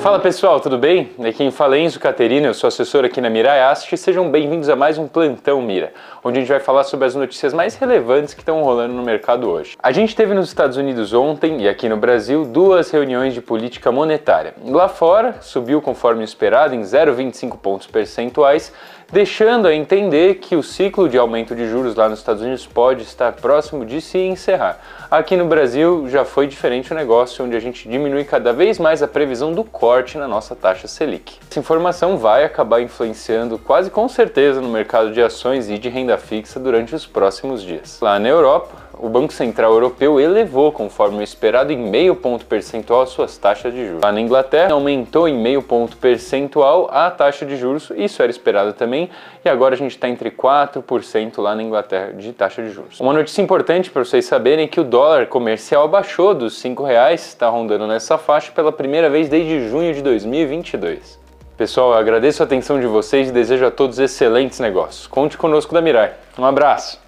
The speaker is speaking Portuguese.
Fala pessoal, tudo bem? Aqui quem fala é Caterina, eu sou assessor aqui na Mirai Asset e sejam bem-vindos a mais um Plantão Mira, onde a gente vai falar sobre as notícias mais relevantes que estão rolando no mercado hoje. A gente teve nos Estados Unidos ontem e aqui no Brasil duas reuniões de política monetária. Lá fora, subiu conforme esperado em 0,25 pontos percentuais, deixando a entender que o ciclo de aumento de juros lá nos Estados Unidos pode estar próximo de se encerrar. Aqui no Brasil já foi diferente o negócio, onde a gente diminui cada vez mais a previsão do corte na nossa taxa Selic. Essa informação vai acabar influenciando quase com certeza no mercado de ações e de renda fixa durante os próximos dias. Lá na Europa, o Banco Central Europeu elevou, conforme o esperado, em meio ponto percentual as suas taxas de juros. Lá na Inglaterra, aumentou em meio ponto percentual a taxa de juros, isso era esperado também, e agora a gente está entre 4% lá na Inglaterra de taxa de juros. Uma notícia importante para vocês saberem é que o dólar comercial abaixou dos R$ reais, está rondando nessa faixa pela primeira vez desde junho de 2022. Pessoal, eu agradeço a atenção de vocês e desejo a todos excelentes negócios. Conte conosco da Mirai. Um abraço!